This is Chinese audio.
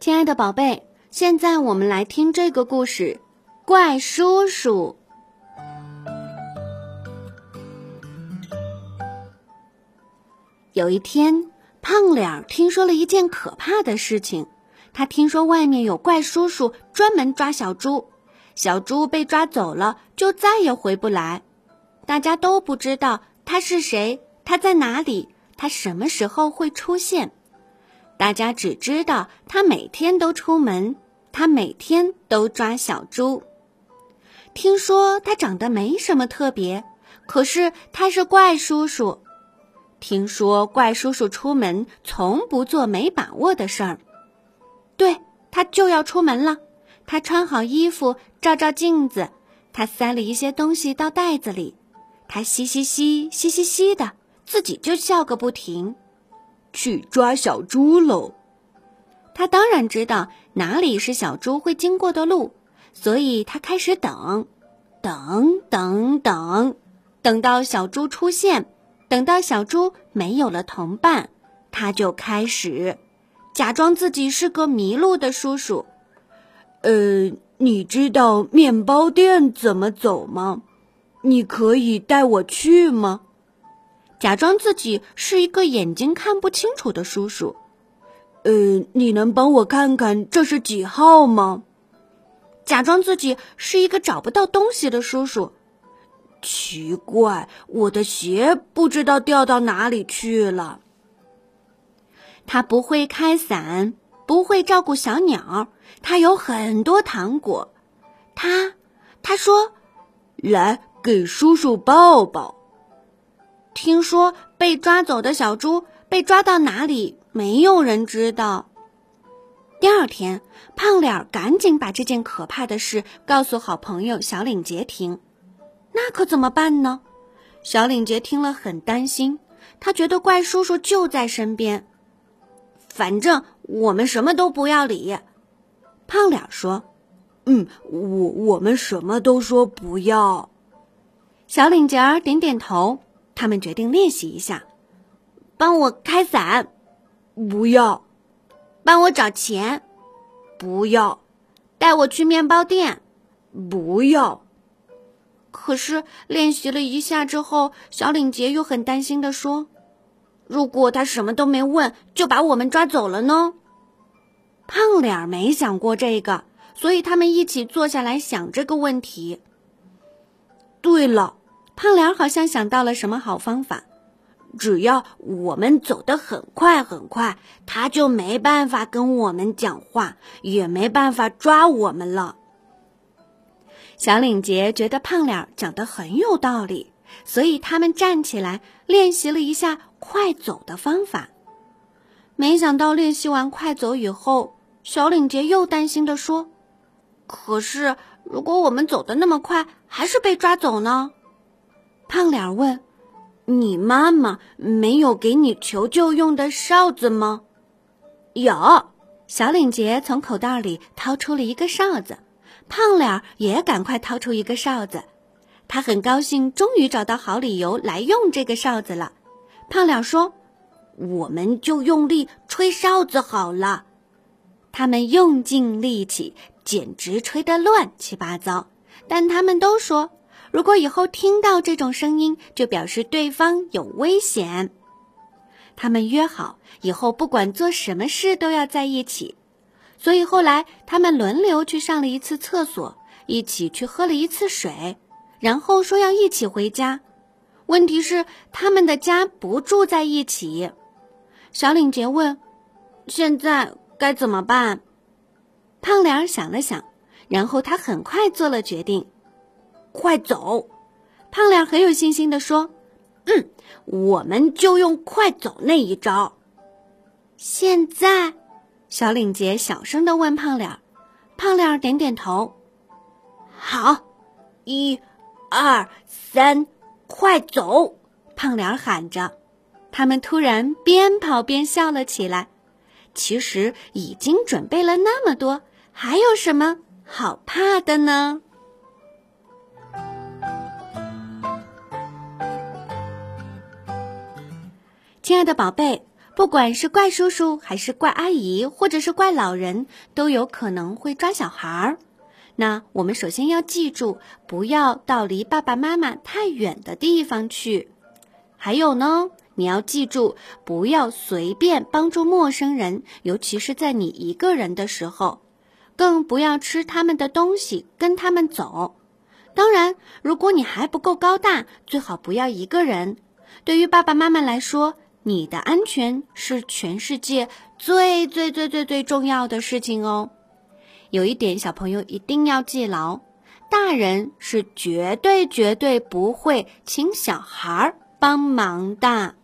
亲爱的宝贝，现在我们来听这个故事《怪叔叔》。有一天，胖脸儿听说了一件可怕的事情。他听说外面有怪叔叔专门抓小猪，小猪被抓走了就再也回不来。大家都不知道他是谁，他在哪里，他什么时候会出现。大家只知道他每天都出门，他每天都抓小猪。听说他长得没什么特别，可是他是怪叔叔。听说怪叔叔出门从不做没把握的事儿。对他就要出门了，他穿好衣服，照照镜子，他塞了一些东西到袋子里，他嘻嘻嘻嘻嘻嘻的，自己就笑个不停。去抓小猪喽！他当然知道哪里是小猪会经过的路，所以他开始等，等等等，等到小猪出现，等到小猪没有了同伴，他就开始。假装自己是个迷路的叔叔，呃，你知道面包店怎么走吗？你可以带我去吗？假装自己是一个眼睛看不清楚的叔叔，呃，你能帮我看看这是几号吗？假装自己是一个找不到东西的叔叔，奇怪，我的鞋不知道掉到哪里去了。他不会开伞，不会照顾小鸟。他有很多糖果。他，他说：“来给叔叔抱抱。”听说被抓走的小猪被抓到哪里，没有人知道。第二天，胖脸儿赶紧把这件可怕的事告诉好朋友小领结听。那可怎么办呢？小领结听了很担心，他觉得怪叔叔就在身边。反正我们什么都不要理，胖脸儿说：“嗯，我我们什么都说不要。”小领结儿点点头。他们决定练习一下，帮我开伞，不要；帮我找钱，不要；带我去面包店，不要。可是练习了一下之后，小领结又很担心的说。如果他什么都没问就把我们抓走了呢？胖脸儿没想过这个，所以他们一起坐下来想这个问题。对了，胖脸好像想到了什么好方法，只要我们走得很快很快，他就没办法跟我们讲话，也没办法抓我们了。小领结觉得胖脸讲的很有道理，所以他们站起来练习了一下。快走的方法，没想到练习完快走以后，小领结又担心的说：“可是如果我们走的那么快，还是被抓走呢？”胖脸问：“你妈妈没有给你求救用的哨子吗？”有，小领结从口袋里掏出了一个哨子，胖脸也赶快掏出一个哨子，他很高兴，终于找到好理由来用这个哨子了。胖脸说：“我们就用力吹哨子好了。”他们用尽力气，简直吹得乱七八糟。但他们都说，如果以后听到这种声音，就表示对方有危险。他们约好，以后不管做什么事都要在一起。所以后来，他们轮流去上了一次厕所，一起去喝了一次水，然后说要一起回家。问题是他们的家不住在一起，小领结问：“现在该怎么办？”胖脸儿想了想，然后他很快做了决定：“快走！”胖脸很有信心地说：“嗯，我们就用快走那一招。”现在，小领结小声地问胖脸，胖脸点点头：“好，一、二、三。”快走！胖脸喊着，他们突然边跑边笑了起来。其实已经准备了那么多，还有什么好怕的呢？亲爱的宝贝，不管是怪叔叔，还是怪阿姨，或者是怪老人，都有可能会抓小孩儿。那我们首先要记住，不要到离爸爸妈妈太远的地方去。还有呢，你要记住，不要随便帮助陌生人，尤其是在你一个人的时候，更不要吃他们的东西，跟他们走。当然，如果你还不够高大，最好不要一个人。对于爸爸妈妈来说，你的安全是全世界最最最最最重要的事情哦。有一点，小朋友一定要记牢：大人是绝对绝对不会请小孩儿帮忙的。